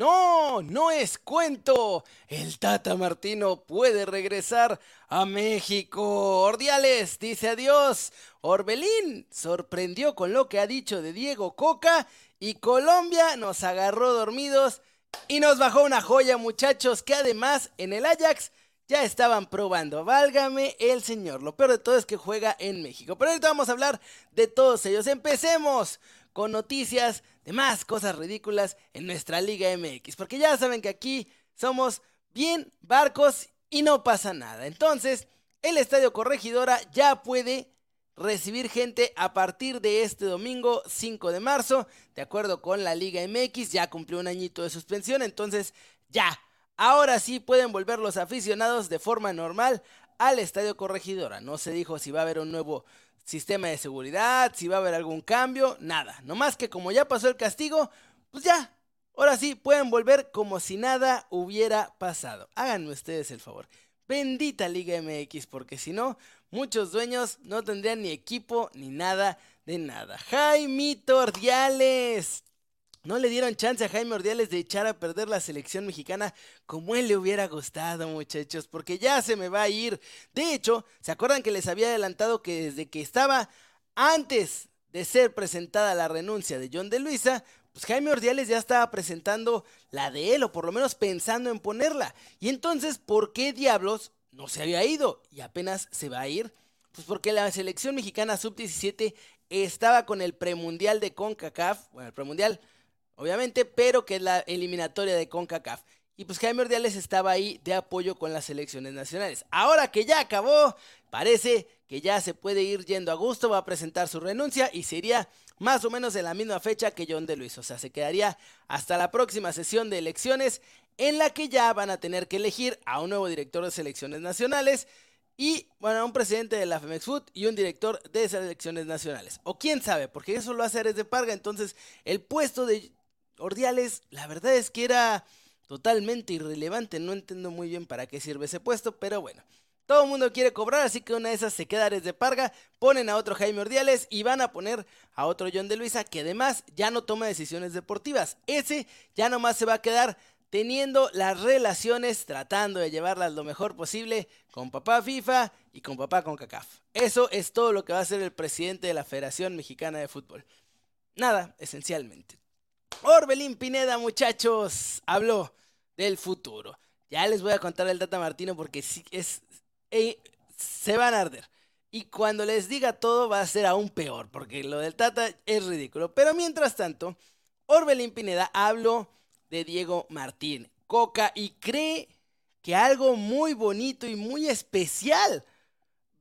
No, no es cuento. El Tata Martino puede regresar a México. Ordiales dice adiós. Orbelín sorprendió con lo que ha dicho de Diego Coca y Colombia nos agarró dormidos y nos bajó una joya, muchachos, que además en el Ajax ya estaban probando. Válgame el señor. Lo peor de todo es que juega en México. Pero ahorita vamos a hablar de todos ellos. Empecemos con noticias de más cosas ridículas en nuestra Liga MX. Porque ya saben que aquí somos bien barcos y no pasa nada. Entonces, el Estadio Corregidora ya puede recibir gente a partir de este domingo 5 de marzo. De acuerdo con la Liga MX, ya cumplió un añito de suspensión. Entonces, ya. Ahora sí pueden volver los aficionados de forma normal al Estadio Corregidora. No se dijo si va a haber un nuevo sistema de seguridad, si va a haber algún cambio, nada. No más que como ya pasó el castigo, pues ya. Ahora sí pueden volver como si nada hubiera pasado. Háganme ustedes el favor. Bendita Liga MX, porque si no, muchos dueños no tendrían ni equipo ni nada de nada. Jaimito Ordiales. No le dieron chance a Jaime Ordiales de echar a perder la selección mexicana como él le hubiera gustado, muchachos, porque ya se me va a ir. De hecho, ¿se acuerdan que les había adelantado que desde que estaba antes de ser presentada la renuncia de John de Luisa, pues Jaime Ordiales ya estaba presentando la de él, o por lo menos pensando en ponerla. Y entonces, ¿por qué diablos no se había ido y apenas se va a ir? Pues porque la selección mexicana sub-17 estaba con el premundial de CONCACAF, bueno, el premundial obviamente, pero que es la eliminatoria de CONCACAF. Y pues Jaime Ordiales estaba ahí de apoyo con las selecciones nacionales. Ahora que ya acabó, parece que ya se puede ir yendo a gusto, va a presentar su renuncia y sería más o menos en la misma fecha que John de Luis. O sea, se quedaría hasta la próxima sesión de elecciones en la que ya van a tener que elegir a un nuevo director de selecciones nacionales y, bueno, a un presidente de la Femex Food y un director de selecciones nacionales. O quién sabe, porque eso lo hace Ares de Parga. Entonces, el puesto de Ordiales, la verdad es que era totalmente irrelevante. No entiendo muy bien para qué sirve ese puesto, pero bueno. Todo el mundo quiere cobrar, así que una de esas se queda de Parga, ponen a otro Jaime Ordiales y van a poner a otro John de Luisa, que además ya no toma decisiones deportivas. Ese ya nomás se va a quedar teniendo las relaciones, tratando de llevarlas lo mejor posible con papá FIFA y con papá con CACAF. Eso es todo lo que va a hacer el presidente de la Federación Mexicana de Fútbol. Nada, esencialmente. Orbelín Pineda, muchachos, habló del futuro. Ya les voy a contar el Tata Martino porque sí es. se van a arder. Y cuando les diga todo va a ser aún peor, porque lo del Tata es ridículo. Pero mientras tanto, Orbelín Pineda habló de Diego Martín Coca y cree que algo muy bonito y muy especial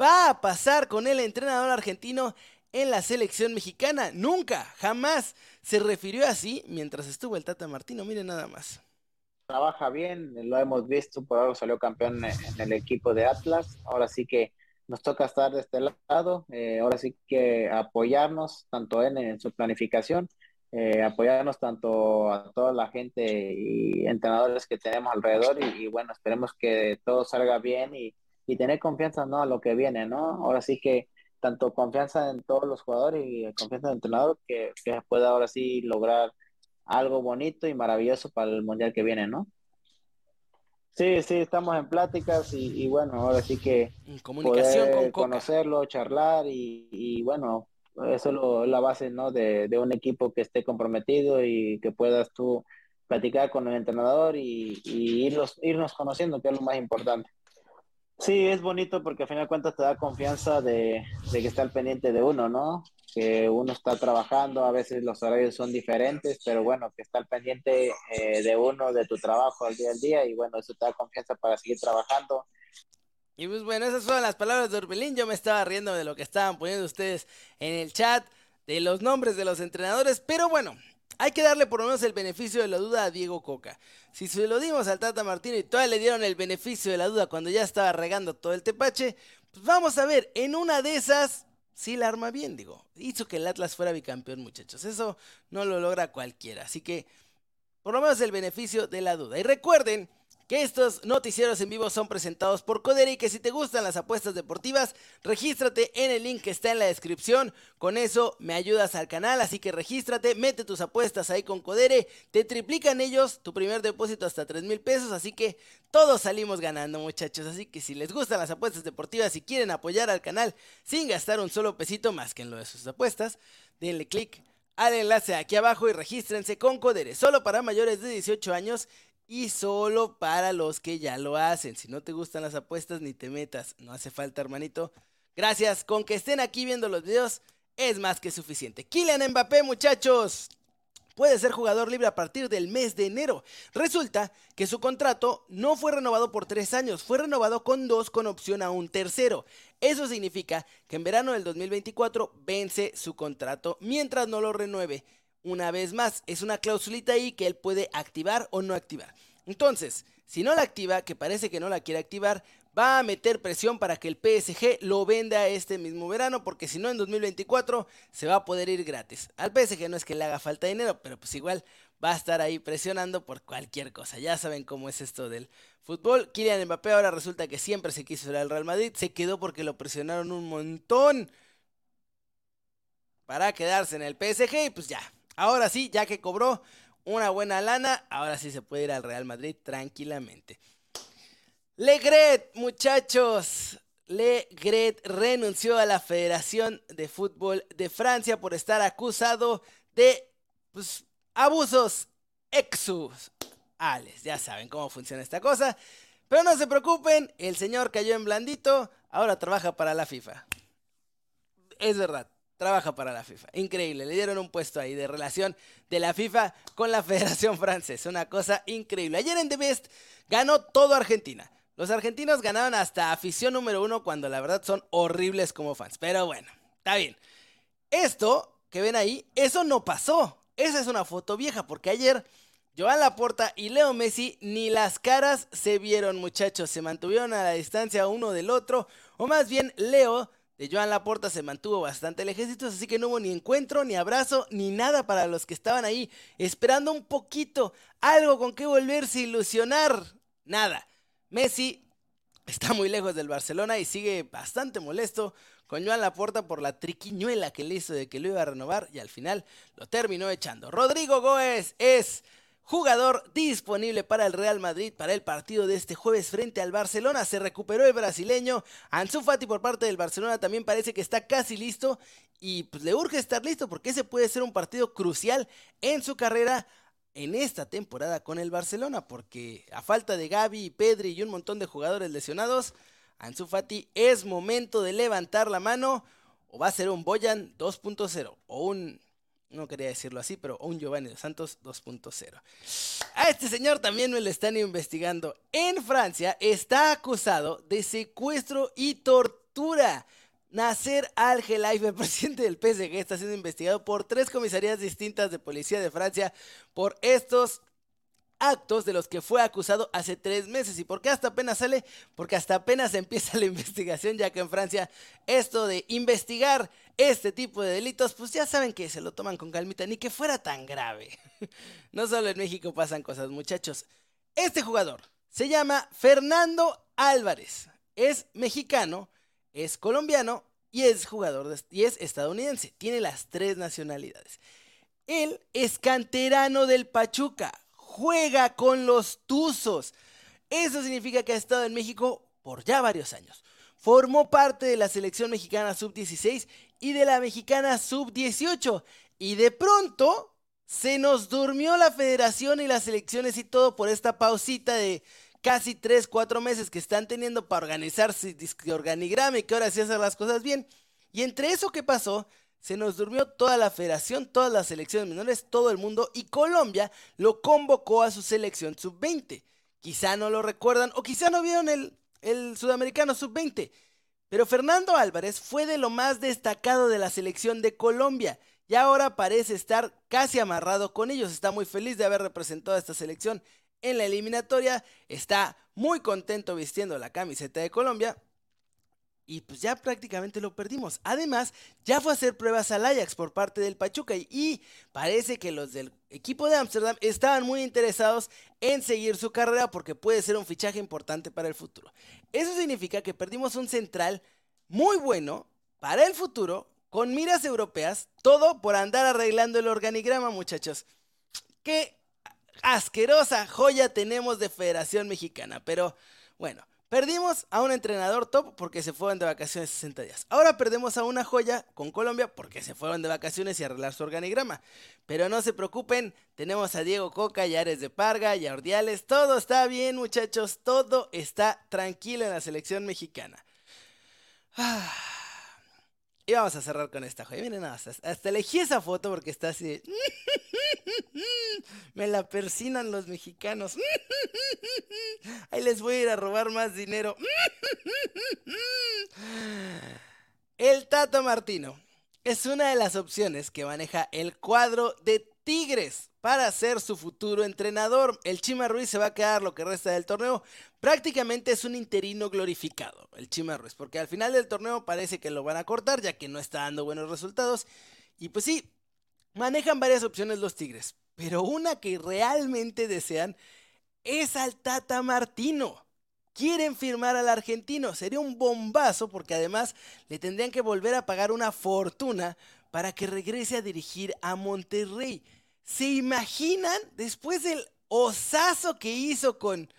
va a pasar con el entrenador argentino en la selección mexicana. Nunca, jamás se refirió así mientras estuvo el Tata Martino. Miren nada más. Trabaja bien, lo hemos visto, por algo salió campeón en el equipo de Atlas. Ahora sí que nos toca estar de este lado. Eh, ahora sí que apoyarnos tanto en, en su planificación, eh, apoyarnos tanto a toda la gente y entrenadores que tenemos alrededor y, bueno, esperemos que todo salga bien y, y tener confianza ¿no? a lo que viene, ¿no? Ahora sí que tanto confianza en todos los jugadores y confianza en el entrenador que, que pueda ahora sí lograr algo bonito y maravilloso para el mundial que viene, ¿no? Sí, sí, estamos en pláticas y, bueno, ahora sí que comunicación poder conocerlo, charlar y, bueno, eso es la base, ¿no? De, de, un equipo que esté comprometido y que puedas tú platicar con el entrenador y, y irlos, irnos conociendo, que es lo más importante. Sí, es bonito porque a final de cuentas te da confianza de, que está al pendiente de uno, ¿no? Que uno está trabajando, a veces los horarios son diferentes, pero bueno, que está al pendiente eh, de uno, de tu trabajo al día al día y bueno, eso te da confianza para seguir trabajando. Y pues bueno, esas fueron las palabras de Orbelín. Yo me estaba riendo de lo que estaban poniendo ustedes en el chat, de los nombres de los entrenadores, pero bueno, hay que darle por lo menos el beneficio de la duda a Diego Coca. Si se lo dimos al Tata Martino y todavía le dieron el beneficio de la duda cuando ya estaba regando todo el tepache, pues vamos a ver, en una de esas sí la arma bien, digo. Hizo que el Atlas fuera bicampeón, muchachos. Eso no lo logra cualquiera. Así que, por lo menos el beneficio de la duda. Y recuerden que estos noticieros en vivo son presentados por Codere y que si te gustan las apuestas deportivas, regístrate en el link que está en la descripción. Con eso me ayudas al canal, así que regístrate, mete tus apuestas ahí con Codere, te triplican ellos tu primer depósito hasta 3 mil pesos, así que todos salimos ganando muchachos. Así que si les gustan las apuestas deportivas y quieren apoyar al canal sin gastar un solo pesito más que en lo de sus apuestas, denle click al enlace aquí abajo y regístrense con Codere, solo para mayores de 18 años y solo para los que ya lo hacen. Si no te gustan las apuestas, ni te metas. No hace falta, hermanito. Gracias. Con que estén aquí viendo los videos es más que suficiente. Kylian Mbappé, muchachos. Puede ser jugador libre a partir del mes de enero. Resulta que su contrato no fue renovado por tres años, fue renovado con dos con opción a un tercero. Eso significa que en verano del 2024 vence su contrato mientras no lo renueve una vez más. Es una clausulita ahí que él puede activar o no activar. Entonces, si no la activa, que parece que no la quiere activar, va a meter presión para que el PSG lo venda este mismo verano, porque si no en 2024 se va a poder ir gratis. Al PSG no es que le haga falta dinero, pero pues igual va a estar ahí presionando por cualquier cosa. Ya saben cómo es esto del fútbol. Kylian Mbappé ahora resulta que siempre se quiso ir al Real Madrid, se quedó porque lo presionaron un montón para quedarse en el PSG y pues ya, Ahora sí, ya que cobró una buena lana, ahora sí se puede ir al Real Madrid tranquilamente. Legret, muchachos. Legret renunció a la Federación de Fútbol de Francia por estar acusado de pues, abusos exuales. Ya saben cómo funciona esta cosa. Pero no se preocupen, el señor cayó en blandito, ahora trabaja para la FIFA. Es verdad, trabaja para la FIFA. Increíble, le dieron un puesto ahí de relación de la FIFA con la Federación Francesa. Una cosa increíble. Ayer en The Best ganó todo Argentina. Los argentinos ganaron hasta afición número uno cuando la verdad son horribles como fans. Pero bueno, está bien. Esto que ven ahí, eso no pasó. Esa es una foto vieja porque ayer Joan Laporta y Leo Messi ni las caras se vieron muchachos. Se mantuvieron a la distancia uno del otro. O más bien Leo de Joan Laporta se mantuvo bastante lejecitos, así que no hubo ni encuentro, ni abrazo, ni nada para los que estaban ahí esperando un poquito, algo con que volverse a ilusionar. Nada. Messi está muy lejos del Barcelona y sigue bastante molesto con Joan Laporta por la triquiñuela que le hizo de que lo iba a renovar y al final lo terminó echando. Rodrigo Góez es Jugador disponible para el Real Madrid para el partido de este jueves frente al Barcelona. Se recuperó el brasileño. Ansu Fati por parte del Barcelona también parece que está casi listo. Y pues, le urge estar listo porque ese puede ser un partido crucial en su carrera en esta temporada con el Barcelona. Porque a falta de Gaby, Pedri y un montón de jugadores lesionados, Ansu Fati es momento de levantar la mano. O va a ser un Boyan 2.0 o un no quería decirlo así, pero un Giovanni dos Santos 2.0. A este señor también me lo están investigando. En Francia está acusado de secuestro y tortura. Nasser Al-Khelaifi, el presidente del PSG, está siendo investigado por tres comisarías distintas de policía de Francia por estos actos de los que fue acusado hace tres meses. ¿Y por qué hasta apenas sale? Porque hasta apenas empieza la investigación, ya que en Francia esto de investigar este tipo de delitos, pues ya saben que se lo toman con calmita, ni que fuera tan grave. No solo en México pasan cosas, muchachos. Este jugador se llama Fernando Álvarez. Es mexicano, es colombiano y es jugador y es estadounidense. Tiene las tres nacionalidades. Él es canterano del Pachuca juega con los Tuzos. Eso significa que ha estado en México por ya varios años. Formó parte de la selección mexicana sub-16 y de la mexicana sub-18. Y de pronto se nos durmió la federación y las selecciones y todo por esta pausita de casi 3, 4 meses que están teniendo para organizarse, organigrama y que ahora sí hacen las cosas bien. Y entre eso que pasó, se nos durmió toda la federación, todas las selecciones menores, todo el mundo y Colombia lo convocó a su selección sub-20. Quizá no lo recuerdan o quizá no vieron el, el sudamericano sub-20. Pero Fernando Álvarez fue de lo más destacado de la selección de Colombia y ahora parece estar casi amarrado con ellos. Está muy feliz de haber representado a esta selección en la eliminatoria. Está muy contento vistiendo la camiseta de Colombia y pues ya prácticamente lo perdimos. Además, ya fue a hacer pruebas al Ajax por parte del Pachuca y, parece que los del equipo de Ámsterdam estaban muy interesados en seguir su carrera porque puede ser un fichaje importante para el futuro. Eso significa que perdimos un central muy bueno para el futuro, con miras europeas, todo por andar arreglando el organigrama, muchachos. Qué asquerosa joya tenemos de Federación Mexicana, pero bueno, Perdimos a un entrenador top porque se fueron de vacaciones 60 días. Ahora perdemos a una joya con Colombia porque se fueron de vacaciones y arreglar su organigrama. Pero no se preocupen, tenemos a Diego Coca, y Ares de Parga, y a Ordiales. Todo está bien, muchachos. Todo está tranquilo en la selección mexicana. Ah. Y vamos a cerrar con esta joya. Miren nada Hasta elegí esa foto porque está así. Me la persinan los mexicanos. Ahí les voy a ir a robar más dinero. El Tata Martino es una de las opciones que maneja el cuadro de Tigres para ser su futuro entrenador. El Chima Ruiz se va a quedar lo que resta del torneo. Prácticamente es un interino glorificado, el Chima Ruiz, porque al final del torneo parece que lo van a cortar ya que no está dando buenos resultados. Y pues sí, manejan varias opciones los Tigres, pero una que realmente desean es al Tata Martino. Quieren firmar al argentino, sería un bombazo porque además le tendrían que volver a pagar una fortuna para que regrese a dirigir a Monterrey. ¿Se imaginan después del osazo que hizo con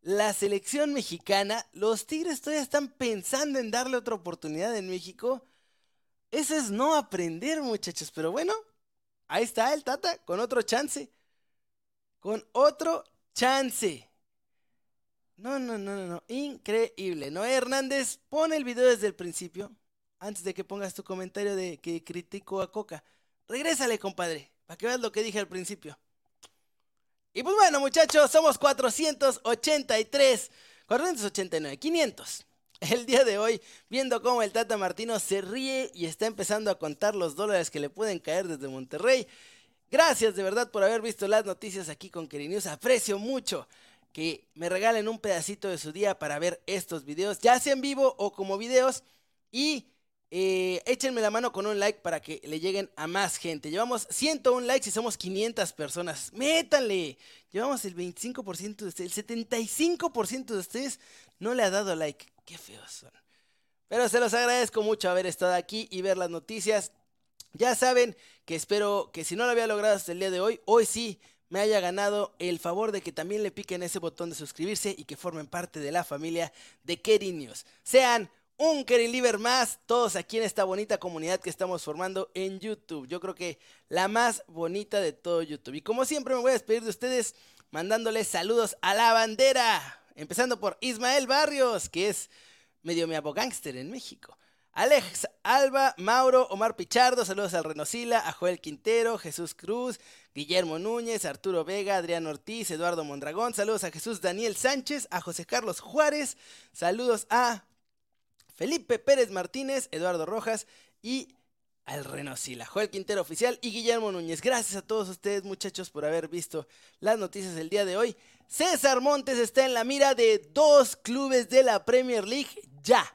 la selección mexicana? Los Tigres todavía están pensando en darle otra oportunidad en México. Eso es no aprender, muchachos. Pero bueno, ahí está el Tata con otro chance. Con otro chance. No, no, no, no, no. Increíble. Noé Hernández, pone el video desde el principio antes de que pongas tu comentario de que critico a Coca. Regrésale, compadre, para que veas lo que dije al principio. Y pues bueno, muchachos, somos 483, 489, 500. El día de hoy, viendo cómo el Tata Martino se ríe y está empezando a contar los dólares que le pueden caer desde Monterrey. Gracias de verdad por haber visto las noticias aquí con News. Aprecio mucho que me regalen un pedacito de su día para ver estos videos, ya sea en vivo o como videos. Y eh, échenme la mano con un like para que le lleguen a más gente. Llevamos 101 likes y somos 500 personas. Métanle. Llevamos el 25% de ustedes. El 75% de ustedes no le ha dado like. Qué feos son. Pero se los agradezco mucho haber estado aquí y ver las noticias. Ya saben que espero que si no lo había logrado hasta el día de hoy, hoy sí me haya ganado el favor de que también le piquen ese botón de suscribirse y que formen parte de la familia de Keri News. Sean un Liver más, todos aquí en esta bonita comunidad que estamos formando en YouTube. Yo creo que la más bonita de todo YouTube. Y como siempre me voy a despedir de ustedes mandándoles saludos a la bandera. Empezando por Ismael Barrios, que es medio mi gángster en México. Alex Alba, Mauro, Omar Pichardo, saludos al Renosila, a Joel Quintero, Jesús Cruz, Guillermo Núñez, Arturo Vega, Adrián Ortiz, Eduardo Mondragón, saludos a Jesús Daniel Sánchez, a José Carlos Juárez, saludos a Felipe Pérez Martínez, Eduardo Rojas y al Renosila, Joel Quintero Oficial y Guillermo Núñez. Gracias a todos ustedes muchachos por haber visto las noticias del día de hoy. César Montes está en la mira de dos clubes de la Premier League ya.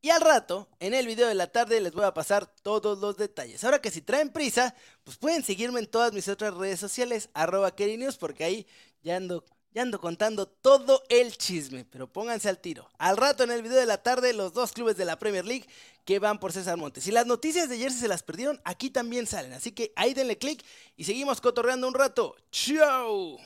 Y al rato, en el video de la tarde, les voy a pasar todos los detalles. Ahora que si traen prisa, pues pueden seguirme en todas mis otras redes sociales, arroba News, porque ahí ya ando contando todo el chisme, pero pónganse al tiro. Al rato en el video de la tarde, los dos clubes de la Premier League que van por César Montes. Si las noticias de ayer se las perdieron, aquí también salen. Así que ahí denle click y seguimos cotorreando un rato. ¡Chao!